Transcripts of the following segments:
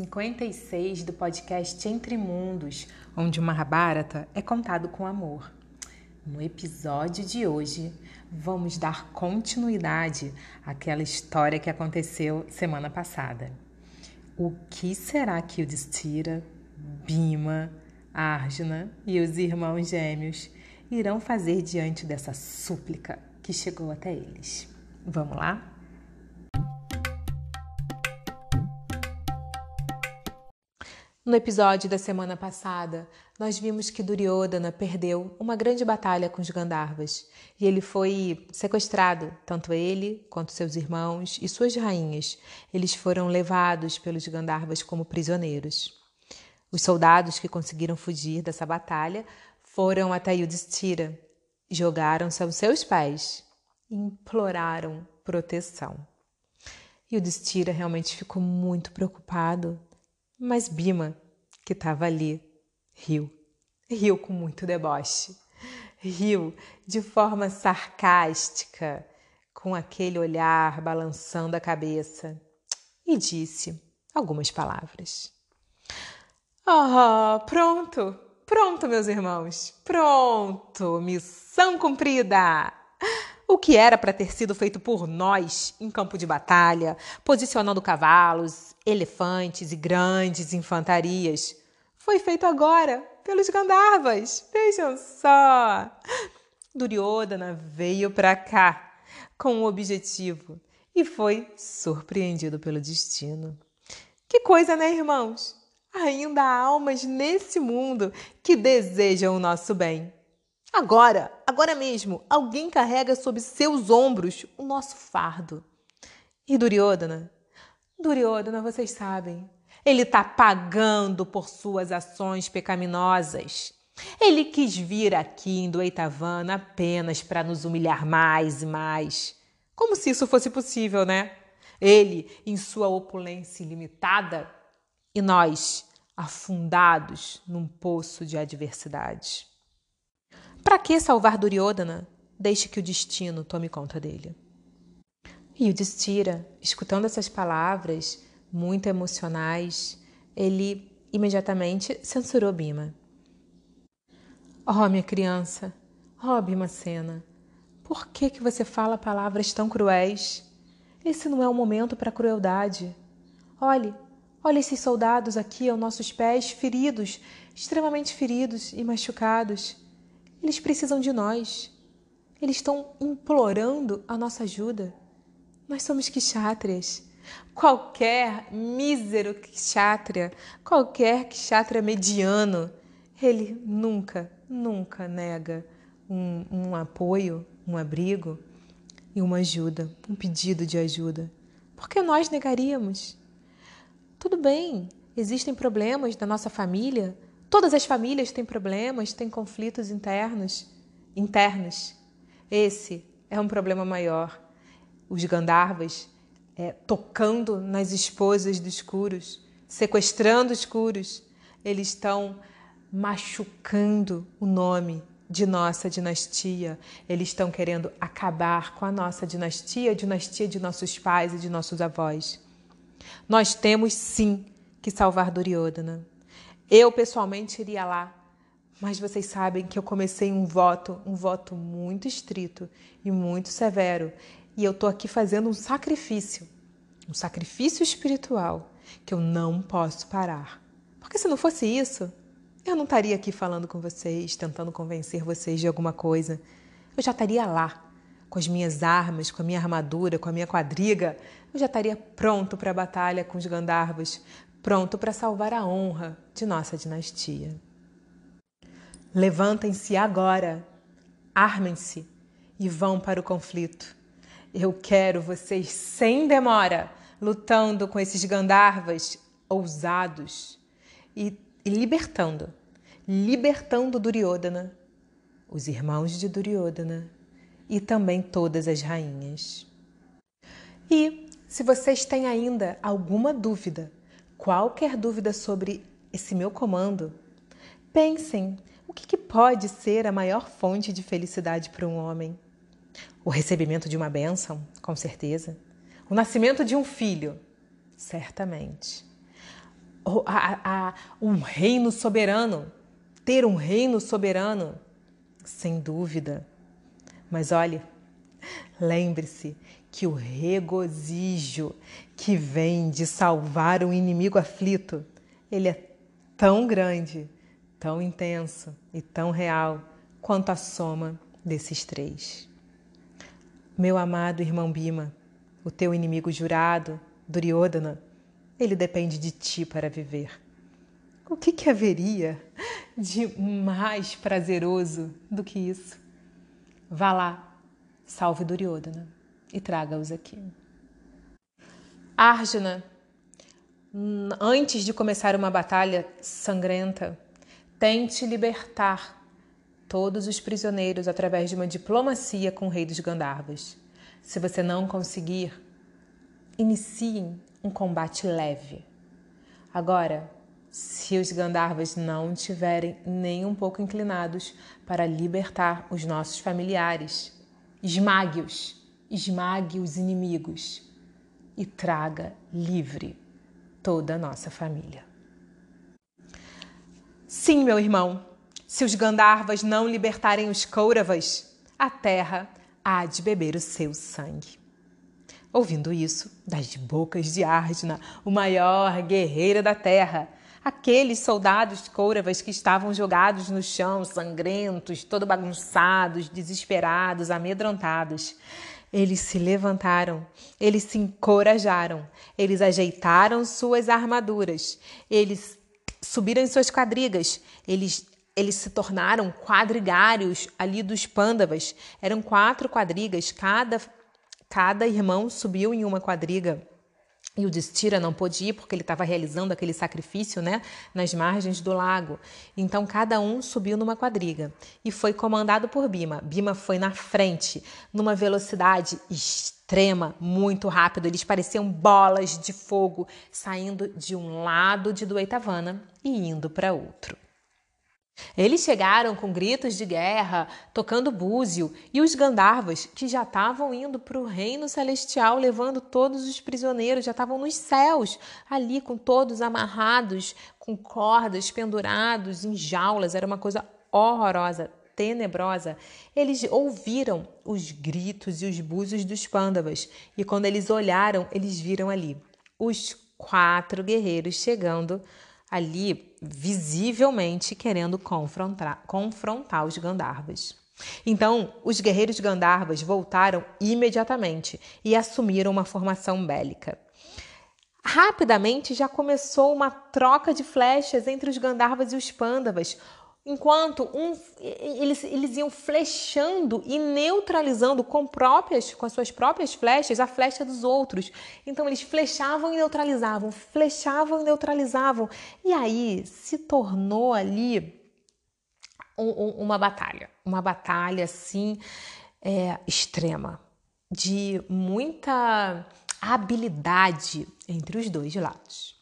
56 do podcast Entre Mundos, onde o Mahabharata é contado com amor. No episódio de hoje, vamos dar continuidade àquela história que aconteceu semana passada. O que será que o Destira, Bima, Arjuna e os irmãos gêmeos irão fazer diante dessa súplica que chegou até eles? Vamos lá? No episódio da semana passada, nós vimos que Duryodhana perdeu uma grande batalha com os Gandharvas e ele foi sequestrado, tanto ele quanto seus irmãos e suas rainhas. Eles foram levados pelos Gandharvas como prisioneiros. Os soldados que conseguiram fugir dessa batalha foram até Yudhishthira, jogaram-se aos seus pés e imploraram proteção. Yudhishthira realmente ficou muito preocupado mas Bima, que estava ali, riu. Riu com muito deboche. Riu de forma sarcástica, com aquele olhar balançando a cabeça, e disse algumas palavras. Oh, pronto, pronto, meus irmãos, pronto, missão cumprida! O que era para ter sido feito por nós em campo de batalha, posicionando cavalos, elefantes e grandes infantarias, foi feito agora pelos Gandharvas. Vejam só! Duryodhana veio para cá com um objetivo e foi surpreendido pelo destino. Que coisa, né, irmãos? Ainda há almas nesse mundo que desejam o nosso bem. Agora, agora mesmo, alguém carrega sobre seus ombros o nosso fardo. E Duryodhana? Duryodhana, vocês sabem, ele está pagando por suas ações pecaminosas. Ele quis vir aqui em Dueitavana apenas para nos humilhar mais e mais. Como se isso fosse possível, né? Ele, em sua opulência ilimitada, e nós, afundados num poço de adversidade. Para que salvar Duryodhana? Deixe que o destino tome conta dele. E o Destira, escutando essas palavras muito emocionais, ele imediatamente censurou Bima. Oh, minha criança, oh, Bimacena, por que, que você fala palavras tão cruéis? Esse não é o momento para crueldade. Olhe, olhe esses soldados aqui aos nossos pés, feridos, extremamente feridos e machucados. Eles precisam de nós. Eles estão implorando a nossa ajuda. Nós somos kshatriyas. Qualquer mísero kshatriya, qualquer kshatriya mediano, ele nunca, nunca nega um, um apoio, um abrigo e uma ajuda, um pedido de ajuda. Por que nós negaríamos? Tudo bem, existem problemas da nossa família, Todas as famílias têm problemas, têm conflitos internos, internos. Esse é um problema maior. Os Gandharvas é, tocando nas esposas dos Kuros, sequestrando os Kuros, eles estão machucando o nome de nossa dinastia. Eles estão querendo acabar com a nossa dinastia, a dinastia de nossos pais e de nossos avós. Nós temos sim que salvar Duryodhana. Eu pessoalmente iria lá, mas vocês sabem que eu comecei um voto, um voto muito estrito e muito severo, e eu tô aqui fazendo um sacrifício, um sacrifício espiritual que eu não posso parar. Porque se não fosse isso, eu não estaria aqui falando com vocês, tentando convencer vocês de alguma coisa. Eu já estaria lá, com as minhas armas, com a minha armadura, com a minha quadriga. Eu já estaria pronto para a batalha com os Gandharvas, pronto para salvar a honra de nossa dinastia. Levantem-se agora, armem-se e vão para o conflito. Eu quero vocês sem demora, lutando com esses Gandharvas ousados e, e libertando, libertando Duryodhana, os irmãos de Duryodhana e também todas as rainhas. E se vocês têm ainda alguma dúvida qualquer dúvida sobre esse meu comando, pensem o que, que pode ser a maior fonte de felicidade para um homem. O recebimento de uma bênção, com certeza. O nascimento de um filho, Certamente. A, a, um reino soberano, ter um reino soberano, sem dúvida. Mas olhe, lembre-se que o regozijo que vem de salvar um inimigo aflito, ele é tão grande, tão intenso e tão real quanto a soma desses três. Meu amado irmão Bima, o teu inimigo jurado, Duryodhana, ele depende de ti para viver. O que, que haveria de mais prazeroso do que isso? Vá lá, salve Duryodhana e traga-os aqui. Arjuna, antes de começar uma batalha sangrenta, tente libertar todos os prisioneiros através de uma diplomacia com o rei dos Gandharvas. Se você não conseguir, iniciem um combate leve. Agora, se os Gandharvas não estiverem nem um pouco inclinados para libertar os nossos familiares, esmague-os esmague os inimigos e traga livre toda a nossa família. Sim, meu irmão, se os Gandharvas não libertarem os Kauravas, a terra há de beber o seu sangue. Ouvindo isso, das bocas de Arjuna, o maior guerreiro da terra, aqueles soldados Kauravas que estavam jogados no chão, sangrentos, todo bagunçados, desesperados, amedrontados, eles se levantaram, eles se encorajaram, eles ajeitaram suas armaduras, eles subiram em suas quadrigas, eles eles se tornaram quadrigários ali dos pândavas. Eram quatro quadrigas, cada cada irmão subiu em uma quadriga. E o Destira não pôde ir porque ele estava realizando aquele sacrifício né, nas margens do lago. Então cada um subiu numa quadriga e foi comandado por Bima. Bima foi na frente, numa velocidade extrema, muito rápido. Eles pareciam bolas de fogo saindo de um lado de Duetavana e indo para outro. Eles chegaram com gritos de guerra, tocando búzio, e os Gandharvas, que já estavam indo para o reino celestial, levando todos os prisioneiros, já estavam nos céus, ali com todos amarrados, com cordas pendurados em jaulas, era uma coisa horrorosa, tenebrosa. Eles ouviram os gritos e os búzios dos Pandavas, e quando eles olharam, eles viram ali os quatro guerreiros chegando ali visivelmente querendo confrontar, confrontar os Gandharvas. Então, os guerreiros Gandharvas voltaram imediatamente e assumiram uma formação bélica. Rapidamente já começou uma troca de flechas entre os Gandharvas e os Pandavas, enquanto um, eles, eles iam flechando e neutralizando com próprias com as suas próprias flechas a flecha dos outros. Então eles flechavam e neutralizavam, flechavam e neutralizavam. E aí se tornou ali um, um, uma batalha, uma batalha assim é, extrema, de muita habilidade entre os dois lados.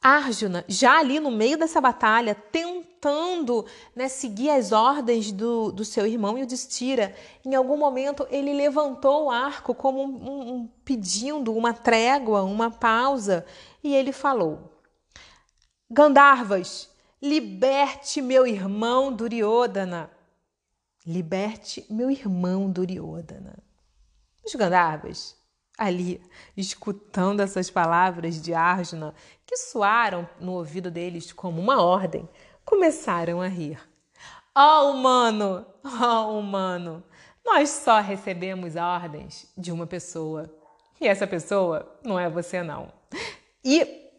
Arjuna, já ali no meio dessa batalha, tentando né, seguir as ordens do, do seu irmão Yudhishthira, em algum momento ele levantou o arco como um, um, pedindo uma trégua, uma pausa, e ele falou: Gandharvas, liberte meu irmão Duryodhana. Liberte meu irmão Duryodhana. Os Gandharvas ali, escutando essas palavras de Arjuna, que soaram no ouvido deles como uma ordem, começaram a rir. Ó oh, humano, ó oh, humano, nós só recebemos ordens de uma pessoa. E essa pessoa não é você, não. E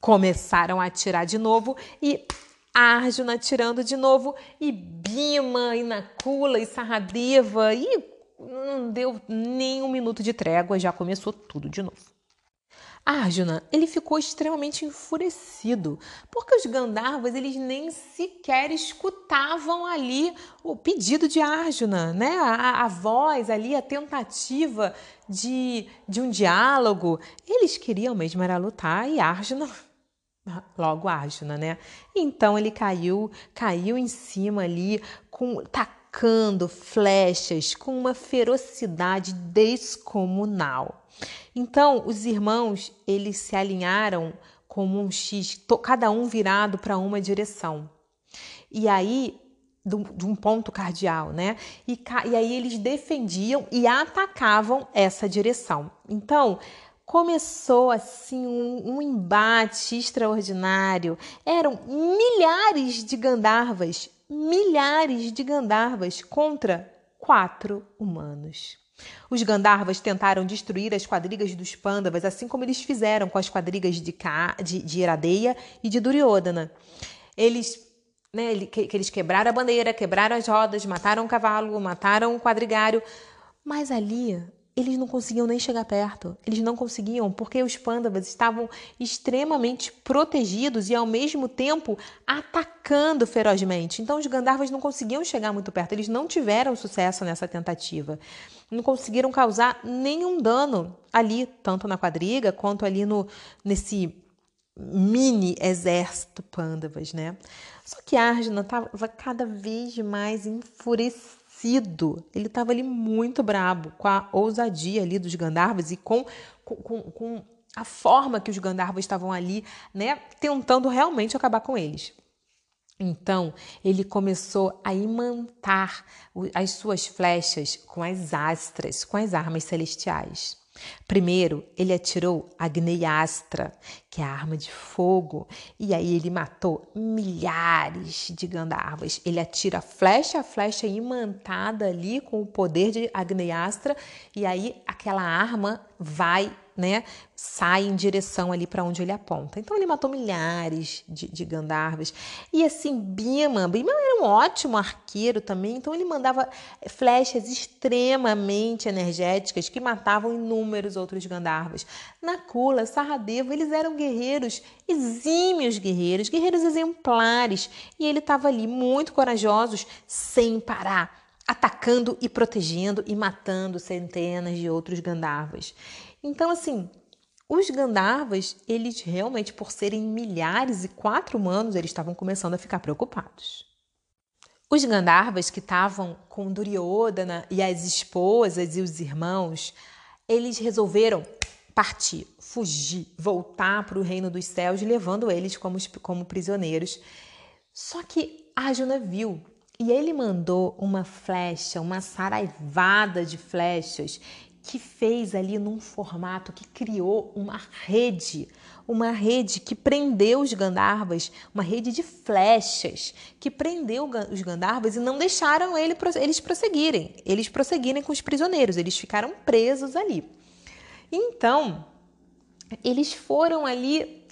começaram a atirar de novo e Arjuna atirando de novo e Bima e Nakula e Saradeva e não deu nem um minuto de trégua, já começou tudo de novo. Arjuna, ele ficou extremamente enfurecido, porque os Gandharvas, eles nem sequer escutavam ali o pedido de Arjuna, né? A, a voz ali, a tentativa de, de um diálogo. Eles queriam mesmo era lutar e Arjuna logo Arjuna, né? Então ele caiu, caiu em cima ali com tá atacando flechas com uma ferocidade descomunal. Então, os irmãos, eles se alinharam como um X, cada um virado para uma direção. E aí, de um ponto cardial, né? E, e aí eles defendiam e atacavam essa direção. Então, começou assim um, um, embate extraordinário. Eram milhares de Gandharvas, milhares de Gandharvas contra quatro humanos. Os Gandharvas tentaram destruir as quadrigas dos Pandavas, assim como eles fizeram com as quadrigas de, Ka, de, de Iradeia e de Duryodhana. Eles, né, que, que eles quebraram a bandeira, quebraram as rodas, mataram o cavalo, mataram o quadrigário, mas ali eles não conseguiam nem chegar perto. Eles não conseguiam porque os pândavas estavam extremamente protegidos e ao mesmo tempo atacando ferozmente. Então os Gandharvas não conseguiam chegar muito perto. Eles não tiveram sucesso nessa tentativa. Não conseguiram causar nenhum dano ali, tanto na quadriga quanto ali no nesse mini exército pândavas, né? Só que Arjuna estava cada vez mais ele estava ali muito brabo com a ousadia ali dos Gandharvas e com, com, com a forma que os Gandharvas estavam ali, né, tentando realmente acabar com eles. Então, ele começou a imantar as suas flechas com as astras, com as armas celestiais. Primeiro, ele atirou Agneiastra, que é a arma de fogo, e aí ele matou milhares de Gandharvas. Ele atira flecha a flecha imantada ali com o poder de Agneiastra, e aí aquela arma vai né, sai em direção ali para onde ele aponta. Então ele matou milhares de, de Gandharvas. E assim, Bima, Bima era um ótimo arqueiro também, então ele mandava flechas extremamente energéticas que matavam inúmeros outros Gandharvas. Nakula, Saradeva, eles eram guerreiros, exímios guerreiros, guerreiros exemplares, e ele estava ali muito corajosos, sem parar atacando e protegendo e matando centenas de outros Gandharvas. Então, assim, os Gandharvas, eles realmente, por serem milhares e quatro humanos, eles estavam começando a ficar preocupados. Os Gandharvas que estavam com Duryodhana e as esposas e os irmãos, eles resolveram partir, fugir, voltar para o reino dos céus, levando eles como, como prisioneiros. Só que Arjuna viu e ele mandou uma flecha, uma saraivada de flechas que fez ali num formato que criou uma rede, uma rede que prendeu os Gandharvas, uma rede de flechas que prendeu os Gandharvas e não deixaram ele, eles prosseguirem, eles prosseguirem com os prisioneiros, eles ficaram presos ali. Então, eles foram ali,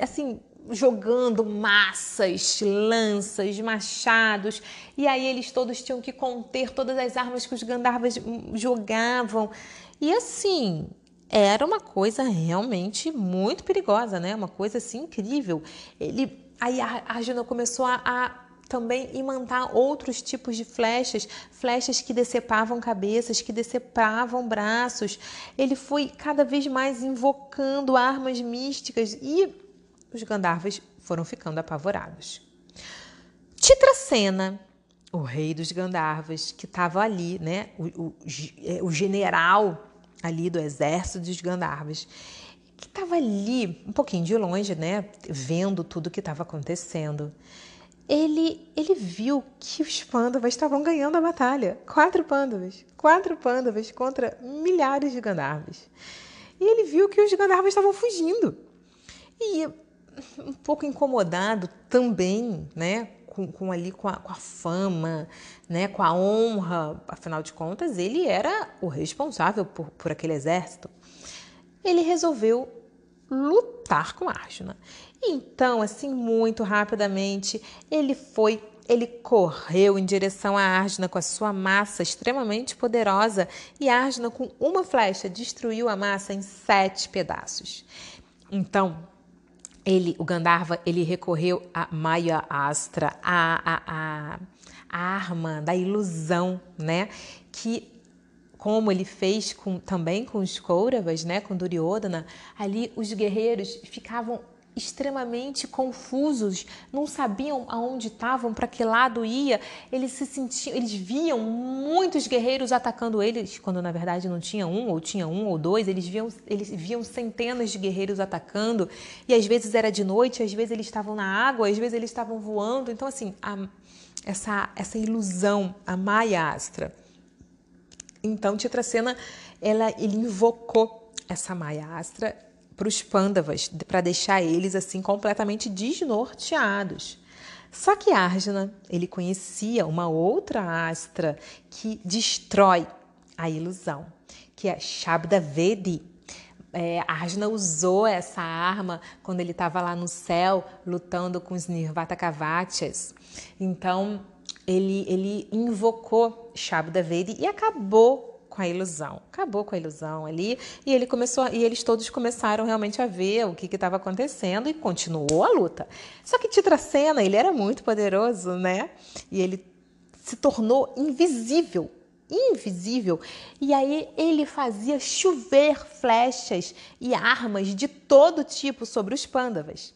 assim, jogando massas, lanças, machados, e aí eles todos tinham que conter todas as armas que os Gandharvas jogavam. E assim, era uma coisa realmente muito perigosa, né? Uma coisa assim incrível. Ele aí Arjuna começou a, a também imantar outros tipos de flechas, flechas que decepavam cabeças, que decepavam braços. Ele foi cada vez mais invocando armas místicas e os Gandharvas foram ficando apavorados. Titracena, o rei dos Gandharvas, que estava ali, né, o, o, é, o, general ali do exército dos Gandharvas, que estava ali, um pouquinho de longe, né, vendo tudo o que estava acontecendo. Ele, ele viu que os pândavas estavam ganhando a batalha. Quatro pândavas. Quatro pândavas contra milhares de Gandharvas. E ele viu que os Gandharvas estavam fugindo. E um pouco incomodado também, né? Com, com ali com a, com a, fama, né, com a honra, afinal de contas, ele era o responsável por, por aquele exército. Ele resolveu lutar com Arjuna. Então, assim, muito rapidamente, ele foi, ele correu em direção a Arjuna com a sua massa extremamente poderosa e Arjuna, com uma flecha, destruiu a massa em sete pedaços. Então, ele, o Gandharva, ele recorreu a Maya Astra, a, a, a, a arma da ilusão, né? Que como ele fez com, também com os Kauravas, né, com Duryodhana, ali os guerreiros ficavam extremamente confusos, não sabiam aonde estavam, para que lado ia. Eles se sentiam, eles viam muitos guerreiros atacando eles, quando na verdade não tinha um, ou tinha um ou dois. Eles viam, eles viam centenas de guerreiros atacando e às vezes era de noite, às vezes eles estavam na água, às vezes eles estavam voando. Então assim, a, essa essa ilusão, a Maia Astra. Então Titracena, ela ele invocou essa Maia Astra para os Pandavas, para deixar eles assim completamente desnorteados. Só que Arjuna, ele conhecia uma outra astra que destrói a ilusão, que é Shabda Vedi. É, Arjuna usou essa arma quando ele estava lá no céu lutando com os Nirvatakavatyas. Então, ele, ele invocou Shabda Vedi e acabou com a ilusão. Acabou com a ilusão ali e ele começou e eles todos começaram realmente a ver o que estava acontecendo e continuou a luta. Só que Titracena, ele era muito poderoso, né? E ele se tornou invisível invisível. E aí ele fazia chover flechas e armas de todo tipo sobre os pândavas.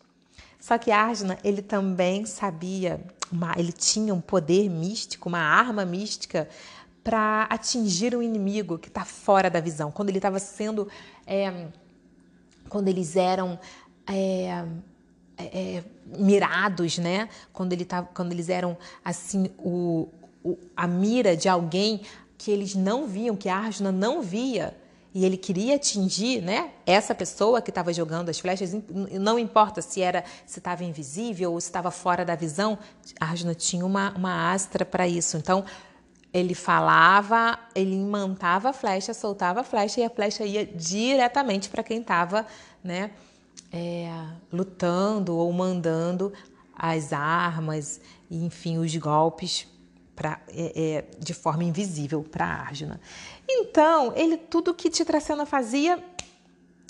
Só que Arjuna, ele também sabia, uma, ele tinha um poder místico, uma arma mística para atingir um inimigo que está fora da visão. Quando ele estava sendo. É, quando eles eram. É, é, é mirados, né? Quando, ele tava, quando eles eram assim o, o, a mira de alguém que eles não viam, que Arjuna não via, e ele queria atingir, né? Essa pessoa que estava jogando as flechas, não importa se era se estava invisível ou se estava fora da visão, Arjuna tinha uma, uma astra para isso. Então ele falava, ele imantava a flecha, soltava a flecha e a flecha ia diretamente para quem estava né, é, lutando ou mandando as armas, enfim, os golpes pra, é, é, de forma invisível para Arjuna. Então, ele tudo que Titracena fazia,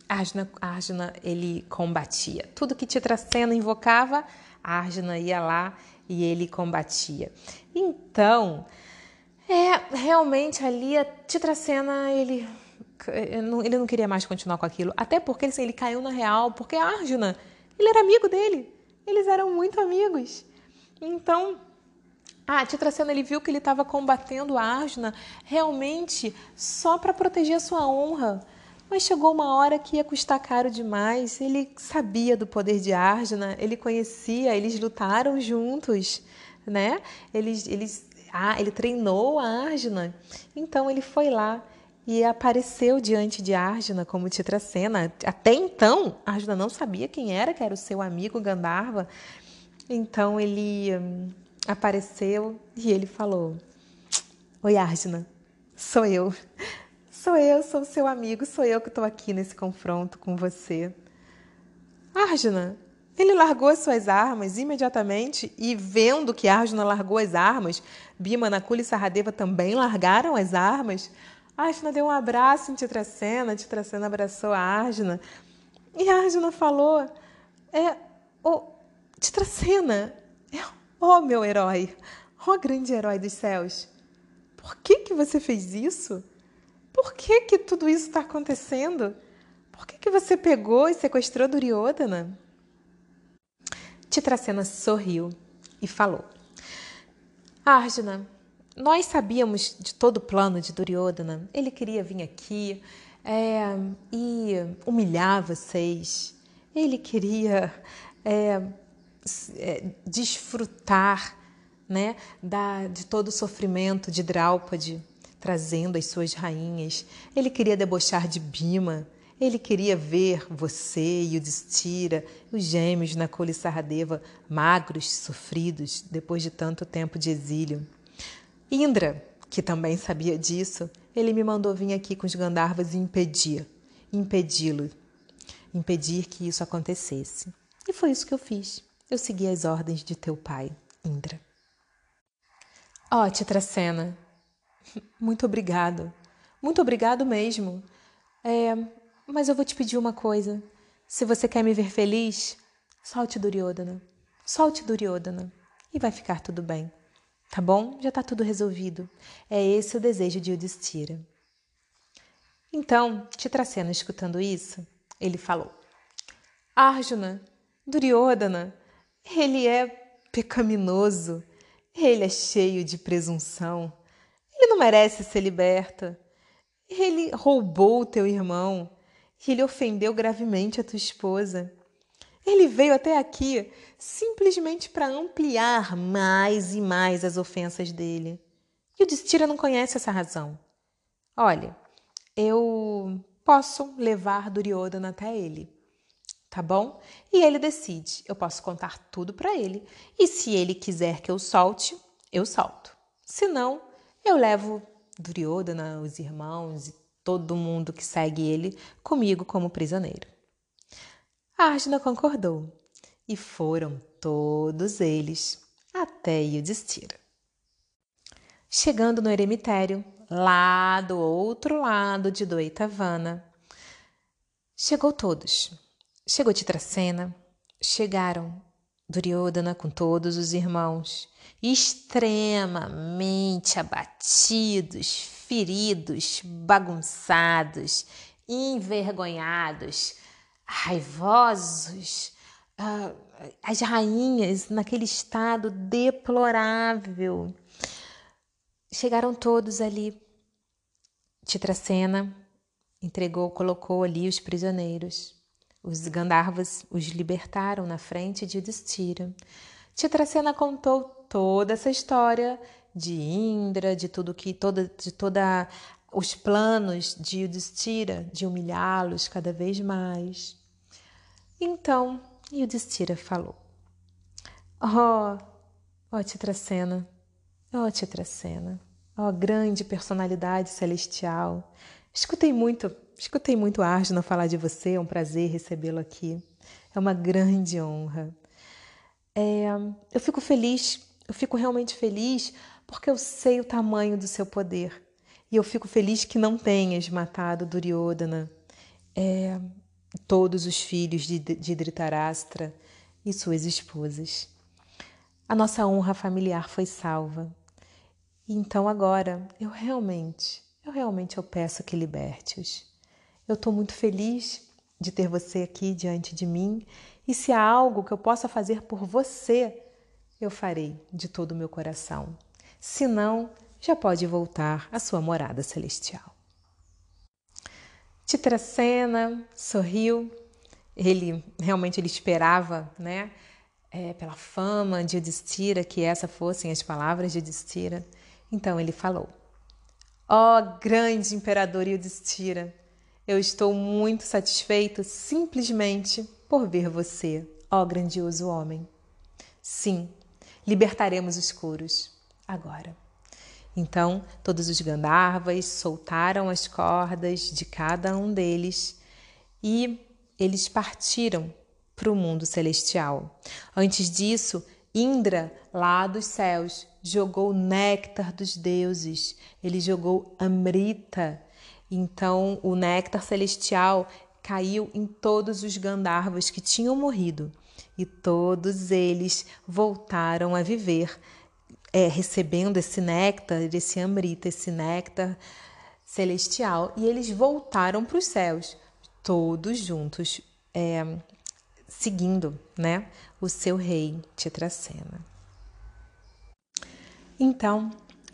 Arjuna, Arjuna ele combatia. Tudo que Titracena invocava, Arjuna ia lá e ele combatia. Então, é, realmente ali a Titracena, ele, ele não queria mais continuar com aquilo. Até porque assim, ele caiu na real, porque Arjuna, ele era amigo dele. Eles eram muito amigos. Então, a Titracena ele viu que ele estava combatendo Arjuna realmente só para proteger a sua honra. Mas chegou uma hora que ia custar caro demais. Ele sabia do poder de Arjuna, ele conhecia, eles lutaram juntos, né? Eles, eles ah, ele treinou a Arjuna. Então ele foi lá e apareceu diante de Arjuna como Titracena. Até então, Arjuna não sabia quem era, que era o seu amigo Gandharva. Então ele hum, apareceu e ele falou: Oi, Arjuna, sou eu. Sou eu, sou seu amigo, sou eu que estou aqui nesse confronto com você. Arjuna, ele largou as suas armas imediatamente e, vendo que Arjuna largou as armas, Bima, Nakula e Saradeva também largaram as armas. Arjuna deu um abraço em Titracena, Titracena abraçou a Arjuna. E Arjuna falou: é, oh, Titracena, é, oh meu herói, oh grande herói dos céus, por que, que você fez isso? Por que, que tudo isso está acontecendo? Por que, que você pegou e sequestrou Duryodhana? Titracena sorriu e falou: Arjuna, nós sabíamos de todo o plano de Duryodhana. Ele queria vir aqui é, e humilhar vocês. Ele queria é, é, desfrutar né, da, de todo o sofrimento de Draupadi, trazendo as suas rainhas. Ele queria debochar de Bima. Ele queria ver você e o Destira, os gêmeos na Sarradeva, magros, sofridos, depois de tanto tempo de exílio. Indra, que também sabia disso, ele me mandou vir aqui com os Gandharvas e impedir, impedi-lo, impedir que isso acontecesse. E foi isso que eu fiz. Eu segui as ordens de teu pai, Indra. Ó, oh, Titracena, muito obrigado. Muito obrigado mesmo. É, mas eu vou te pedir uma coisa. Se você quer me ver feliz, solte Duryodhana. Solte Duryodhana e vai ficar tudo bem. Tá bom? Já tá tudo resolvido. É esse o desejo de Yudhishthira. Então, Titracena escutando isso, ele falou: Arjuna, Duryodhana, ele é pecaminoso, ele é cheio de presunção, ele não merece ser liberto. Ele roubou teu irmão, ele ofendeu gravemente a tua esposa. Ele veio até aqui simplesmente para ampliar mais e mais as ofensas dele. E o Destira não conhece essa razão. Olha, eu posso levar Duryodhana até ele, tá bom? E ele decide. Eu posso contar tudo para ele. E se ele quiser que eu solte, eu solto. Se não, eu levo Duryodhana, os irmãos e todo mundo que segue ele comigo como prisioneiro. Arjuna concordou e foram todos eles até Yudhishthira. Chegando no eremitério, lá do outro lado de Doitavana, chegou todos. Chegou Titracena, chegaram Duryodhana com todos os irmãos, extremamente abatidos, feridos, bagunçados, envergonhados, raivosos, uh, as rainhas naquele estado deplorável. Chegaram todos ali. Titracena entregou, colocou ali os prisioneiros. Os Gandharvas os libertaram na frente de Yudhishthira. Titracena contou toda essa história de Indra, de tudo que toda de toda os planos de Yudhishthira de humilhá-los cada vez mais. Então, Yudhishthira falou: Oh, ó Titracena, ó Titracena, ó grande personalidade celestial. Escutei muito, escutei muito Arjuna falar de você, é um prazer recebê-lo aqui. É uma grande honra. É, eu fico feliz, eu fico realmente feliz porque eu sei o tamanho do seu poder. E eu fico feliz que não tenhas matado Duryodhana. É, todos os filhos de, de Dhritarashtra e suas esposas. A nossa honra familiar foi salva. E então agora eu realmente, eu realmente eu peço que liberte-os. Eu estou muito feliz de ter você aqui diante de mim e se há algo que eu possa fazer por você, eu farei de todo o meu coração. Se não, já pode voltar à sua morada celestial. Titracena sorriu. Ele realmente ele esperava, né? É, pela fama de Yudhishthira, que essas fossem as palavras de Yudhishthira. Então ele falou: Ó oh, grande imperador Yudhishthira, eu estou muito satisfeito simplesmente por ver você, ó oh, grandioso homem. Sim, libertaremos os curos agora. Então, todos os Gandharvas soltaram as cordas de cada um deles e eles partiram para o mundo celestial. Antes disso, Indra, lá dos céus, jogou néctar dos deuses, ele jogou Amrita. Então, o néctar celestial caiu em todos os Gandharvas que tinham morrido e todos eles voltaram a viver é, recebendo esse néctar, esse amrita, esse néctar celestial, e eles voltaram para os céus, todos juntos, é, seguindo né, o seu rei Titracena. Então,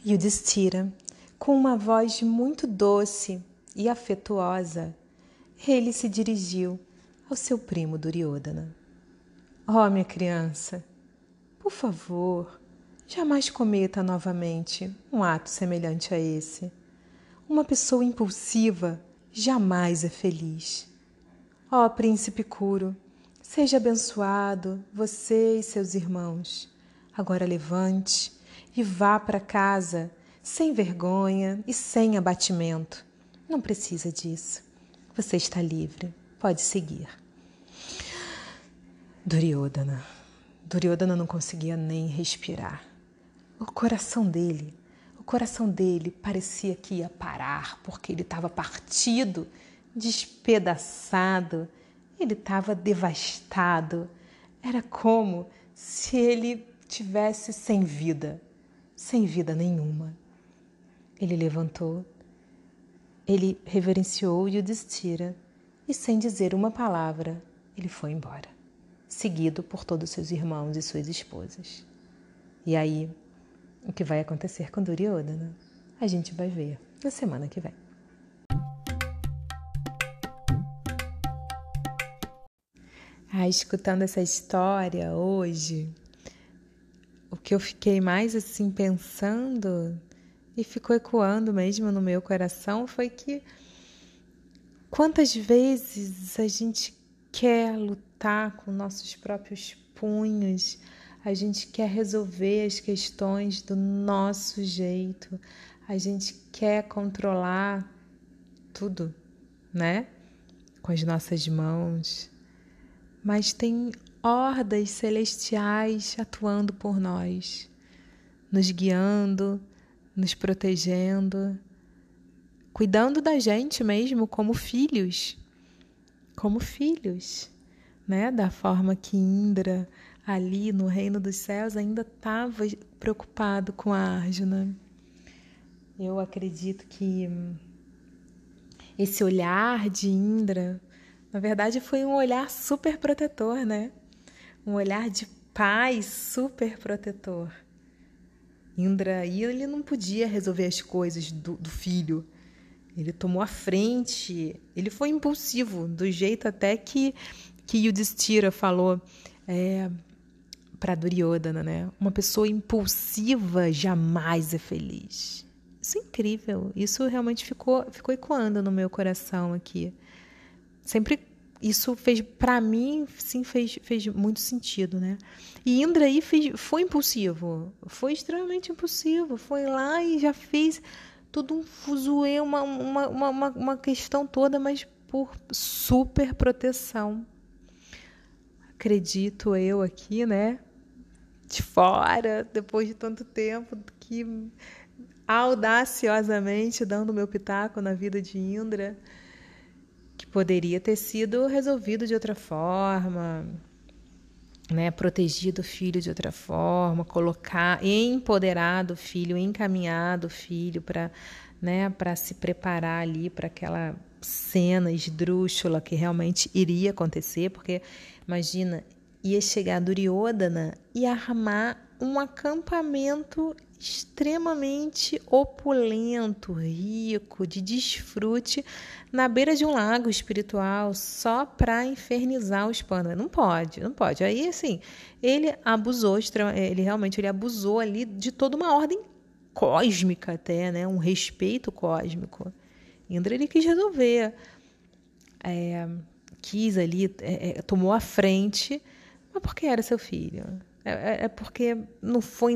Yudhishthira, com uma voz muito doce e afetuosa, ele se dirigiu ao seu primo Duryodhana. Oh, minha criança, por favor, Jamais cometa novamente um ato semelhante a esse. Uma pessoa impulsiva jamais é feliz. Ó oh, príncipe Curo, seja abençoado, você e seus irmãos. Agora levante e vá para casa sem vergonha e sem abatimento. Não precisa disso. Você está livre. Pode seguir. Duryodhana. Duryodhana não conseguia nem respirar. O coração dele, o coração dele parecia que ia parar, porque ele estava partido, despedaçado, ele estava devastado. Era como se ele tivesse sem vida, sem vida nenhuma. Ele levantou, ele reverenciou Yudhishthira e, sem dizer uma palavra, ele foi embora. seguido por todos seus irmãos e suas esposas. E aí, o que vai acontecer com Duryodhana? A gente vai ver na semana que vem. Ah, escutando essa história hoje, o que eu fiquei mais assim pensando e ficou ecoando mesmo no meu coração foi que quantas vezes a gente quer lutar com nossos próprios punhos, a gente quer resolver as questões do nosso jeito, a gente quer controlar tudo, né? Com as nossas mãos. Mas tem hordas celestiais atuando por nós, nos guiando, nos protegendo, cuidando da gente mesmo como filhos, como filhos, né? Da forma que Indra ali no reino dos céus ainda estava preocupado com a Arjuna. Eu acredito que esse olhar de Indra, na verdade, foi um olhar super protetor, né? Um olhar de pai super protetor. Indra, e ele não podia resolver as coisas do, do filho. Ele tomou a frente, ele foi impulsivo, do jeito até que, que Yudhishthira falou. É, para Duryodhana, né? Uma pessoa impulsiva jamais é feliz. Isso é incrível. Isso realmente ficou, ficou ecoando no meu coração aqui. Sempre isso fez para mim sim fez, fez muito sentido, né? E Indra aí fez, foi impulsivo, foi extremamente impulsivo, foi lá e já fez todo um fuzuê, uma, uma, uma, uma questão toda, mas por super proteção. Acredito eu aqui, né? De fora, depois de tanto tempo, que audaciosamente dando meu pitaco na vida de Indra, que poderia ter sido resolvido de outra forma, né, protegido o filho de outra forma, colocar, empoderado o filho, encaminhado o filho para né, para se preparar ali para aquela cena esdrúxula que realmente iria acontecer, porque imagina, ia chegar Duryodhana e armar um acampamento extremamente opulento, rico, de desfrute na beira de um lago espiritual só para infernizar os pandas. Não pode, não pode. Aí assim, ele abusou, ele realmente ele abusou ali de toda uma ordem cósmica até, né? Um respeito cósmico. Indra ele quis resolver, é, quis ali, é, é tomou a frente mas por que era seu filho? É, é, é porque não foi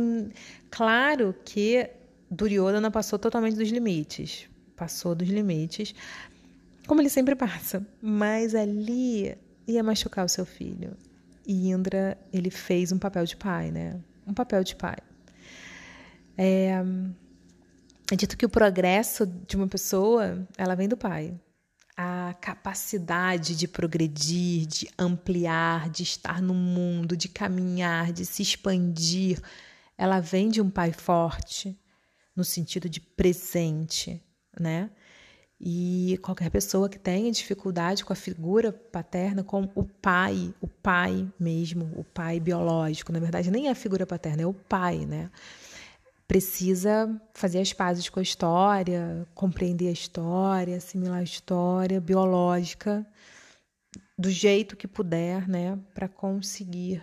claro que Duryodhana passou totalmente dos limites. Passou dos limites, como ele sempre passa. Mas ali ia machucar o seu filho. E Indra, ele fez um papel de pai, né? Um papel de pai. É, é dito que o progresso de uma pessoa, ela vem do pai a capacidade de progredir, de ampliar, de estar no mundo, de caminhar, de se expandir, ela vem de um pai forte, no sentido de presente, né? E qualquer pessoa que tenha dificuldade com a figura paterna, com o pai, o pai mesmo, o pai biológico, na verdade nem é a figura paterna, é o pai, né? Precisa fazer as pazes com a história, compreender a história, assimilar a história biológica do jeito que puder, né, para conseguir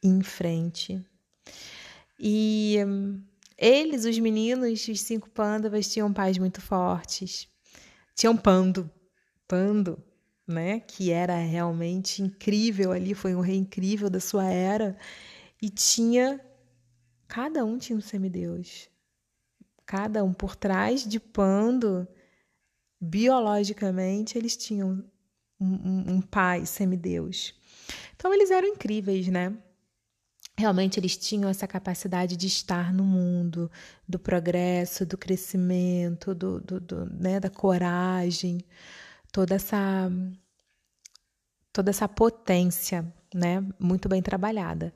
ir em frente. E eles, os meninos, os cinco pândavas, tinham pais muito fortes. Tinham Pando, Pando, né, que era realmente incrível ali, foi um rei incrível da sua era, e tinha Cada um tinha um semideus. Cada um por trás de Pando, biologicamente, eles tinham um, um, um pai semideus. Então eles eram incríveis, né? Realmente eles tinham essa capacidade de estar no mundo, do progresso, do crescimento, do, do, do né, da coragem, toda essa toda essa potência, né, muito bem trabalhada.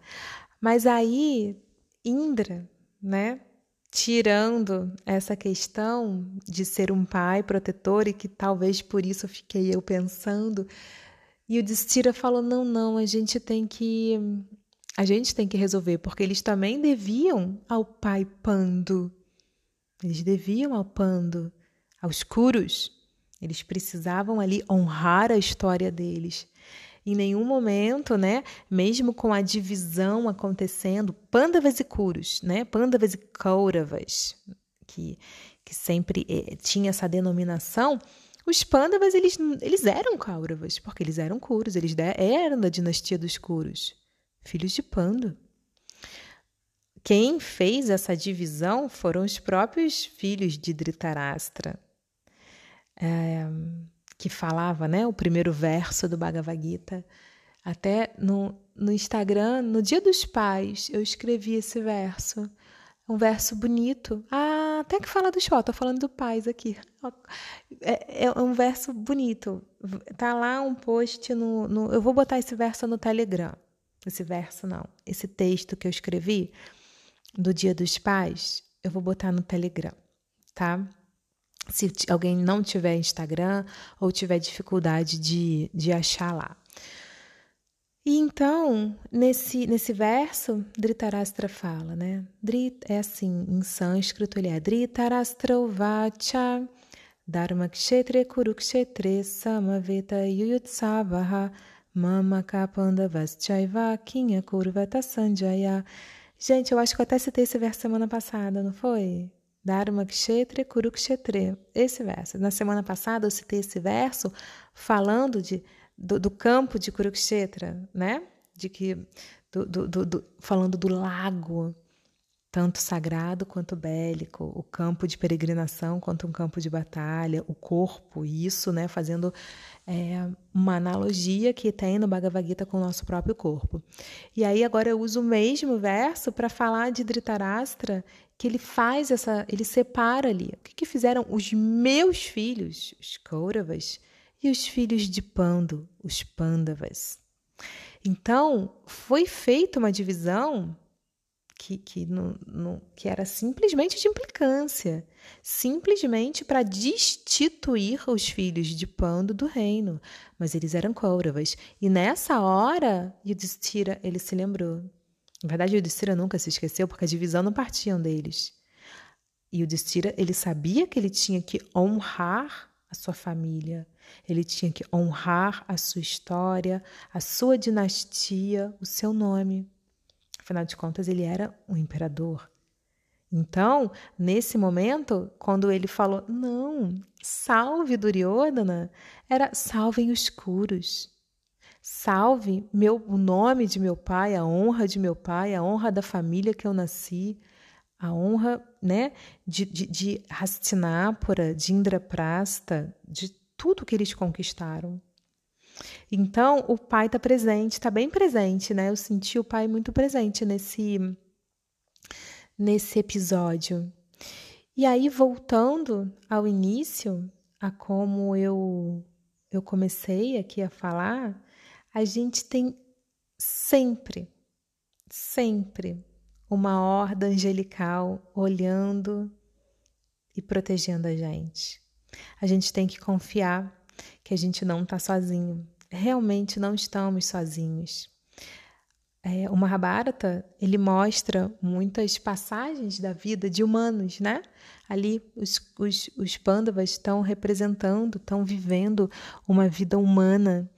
Mas aí Indra, né? Tirando essa questão de ser um pai protetor e que talvez por isso fiquei eu pensando E o Destira falou: não, não, a gente tem que. A gente tem que resolver, porque eles também deviam ao pai Pando. Eles deviam ao Pando, aos Curos. Eles precisavam ali honrar a história deles. Em nenhum momento, né, mesmo com a divisão acontecendo, Pandavas e Kuros, né, Pandavas e Kauravas, que, que sempre eh, tinha essa denominação, os Pandavas, eles, eles eram Kauravas, porque eles eram Kuros, eles eram da dinastia dos Kuros, filhos de Pando. Quem fez essa divisão foram os próprios filhos de Dhritarashtra, é, que falava né, o primeiro verso do Bhagavad Gita. Até no, no Instagram, no Dia dos Pais, eu escrevi esse verso. Um verso bonito. Ah, até que fala do Xó, tô falando do pais aqui. É, é, um verso bonito. Tá lá um post no, no. Eu vou botar esse verso no Telegram. Esse verso não. Esse texto que eu escrevi do Dia dos Pais, eu vou botar no Telegram, tá? Se alguém não tiver Instagram ou tiver dificuldade de, de achar lá. E então, nesse, nesse verso, Dhritarashtra fala, né? Drit é assim, em sânscrito ele é Dhritarashtra Vacha Dharmakshetre Kurukshetre Samaveta Yuyutsavaha Mama Kapandavaschaiva Kinha Kurvata Sanjaya Gente, eu acho que eu até citei esse verso semana passada, não foi? Dharma Kshetre Kurukshetre. Esse verso. Na semana passada eu citei esse verso falando de, do, do campo de Kurukshetra, né? De que, do, do, do, falando do lago tanto sagrado quanto bélico, o campo de peregrinação quanto um campo de batalha, o corpo, isso, né, fazendo é, uma analogia que tem no Bhagavad Gita com o nosso próprio corpo. E aí agora eu uso o mesmo verso para falar de Dhritarashtra, que ele faz essa, ele separa ali. O que, que fizeram os meus filhos, os Kauravas, e os filhos de Pando, os Pandavas. Então, foi feita uma divisão que, que, no, no, que era simplesmente de implicância, simplesmente para destituir os filhos de Pando do reino. Mas eles eram Kauravas. E nessa hora, Yudhishthira, ele se lembrou. Na verdade, Yudhishthira nunca se esqueceu, porque a divisão não partiam deles. E Yudhishthira, ele sabia que ele tinha que honrar a sua família, ele tinha que honrar a sua história, a sua dinastia, o seu nome. Afinal de contas, ele era um imperador. Então, nesse momento, quando ele falou, não, salve Duryodhana, era salvem os curos. Salve meu, o nome de meu pai, a honra de meu pai, a honra da família que eu nasci, a honra né, de, de, de Hastinapura, de Indraprasta, de tudo que eles conquistaram. Então, o pai está presente, está bem presente, né? Eu senti o pai muito presente nesse, nesse episódio. E aí, voltando ao início, a como eu, eu comecei aqui a falar, a gente tem sempre, sempre uma horda angelical olhando e protegendo a gente. A gente tem que confiar que a gente não está sozinho. Realmente não estamos sozinhos. É, o Mahabharata ele mostra muitas passagens da vida de humanos, né? Ali os, os, os Pandavas estão representando, estão vivendo uma vida humana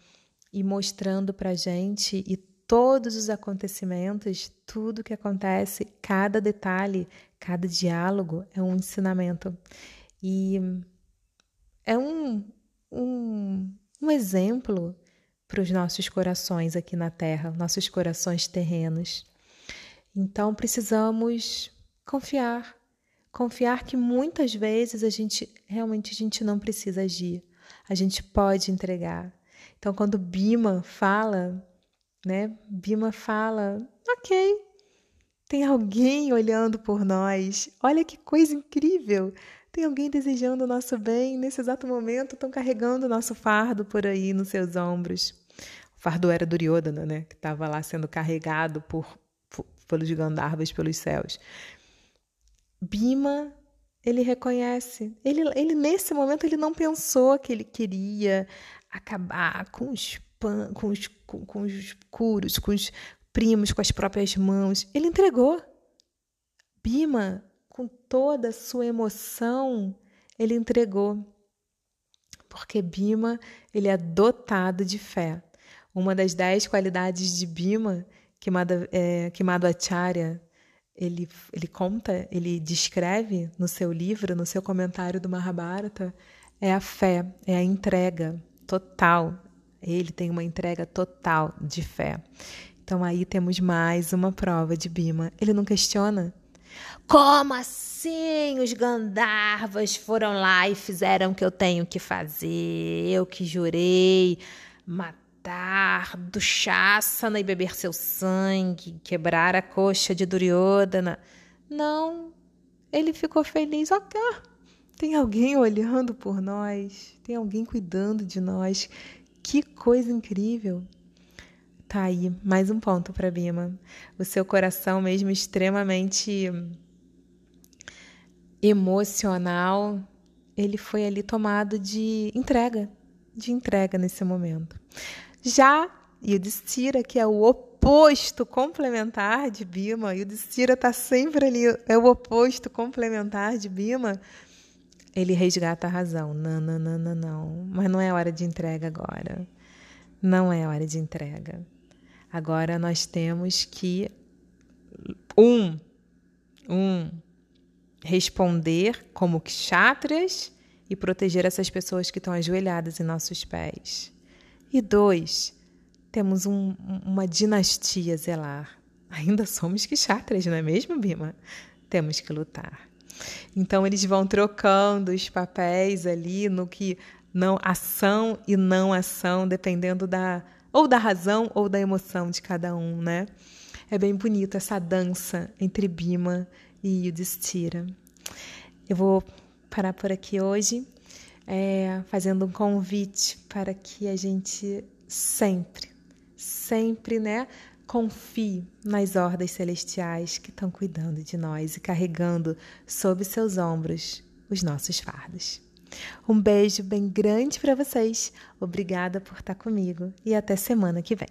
e mostrando para gente e todos os acontecimentos, tudo que acontece, cada detalhe, cada diálogo é um ensinamento e é um, um, um exemplo para os nossos corações aqui na Terra, nossos corações terrenos. Então precisamos confiar, confiar que muitas vezes a gente realmente a gente não precisa agir, a gente pode entregar. Então quando Bima fala, né? Bima fala, ok, tem alguém olhando por nós. Olha que coisa incrível! Tem alguém desejando o nosso bem nesse exato momento, estão carregando o nosso fardo por aí nos seus ombros. O fardo era Duryodhana, né? Que estava lá sendo carregado por, pelos Gandharvas, pelos céus. Bima, ele reconhece. Ele, ele, nesse momento, ele não pensou que ele queria acabar com os pan, com os, com, com os curos, com os primos, com as próprias mãos. Ele entregou. Bima, com toda a sua emoção, ele entregou. Porque Bima, ele é dotado de fé. Uma das dez qualidades de Bima que, Madha, é, que Madhvacharya ele, ele conta, ele descreve no seu livro, no seu comentário do Mahabharata, é a fé, é a entrega total. Ele tem uma entrega total de fé. Então aí temos mais uma prova de Bima. Ele não questiona. Como assim os Gandharvas foram lá e fizeram o que eu tenho que fazer? Eu que jurei matar Dushasana e beber seu sangue, quebrar a coxa de Duryodhana. Não, ele ficou feliz. Ok, tem alguém olhando por nós, tem alguém cuidando de nós. Que coisa incrível! Tá aí, mais um ponto para Bima. O seu coração, mesmo extremamente emocional, ele foi ali tomado de entrega, de entrega nesse momento. Já Yudhishthira, que é o oposto complementar de Bima, Yudhishthira está sempre ali, é o oposto complementar de Bima, ele resgata a razão. Não, não, não, não, não. Mas não é hora de entrega agora. Não é hora de entrega. Agora nós temos que um, um responder como kshatrias e proteger essas pessoas que estão ajoelhadas em nossos pés. E dois, temos um, uma dinastia zelar. Ainda somos kshatrias, não é mesmo, Bima? Temos que lutar. Então eles vão trocando os papéis ali no que não ação e não ação, dependendo da ou da razão ou da emoção de cada um, né? É bem bonito essa dança entre Bima e Yudhishthira. Eu vou parar por aqui hoje, é, fazendo um convite para que a gente sempre, sempre, né, confie nas hordas celestiais que estão cuidando de nós e carregando sob seus ombros os nossos fardos. Um beijo bem grande para vocês. Obrigada por estar comigo e até semana que vem.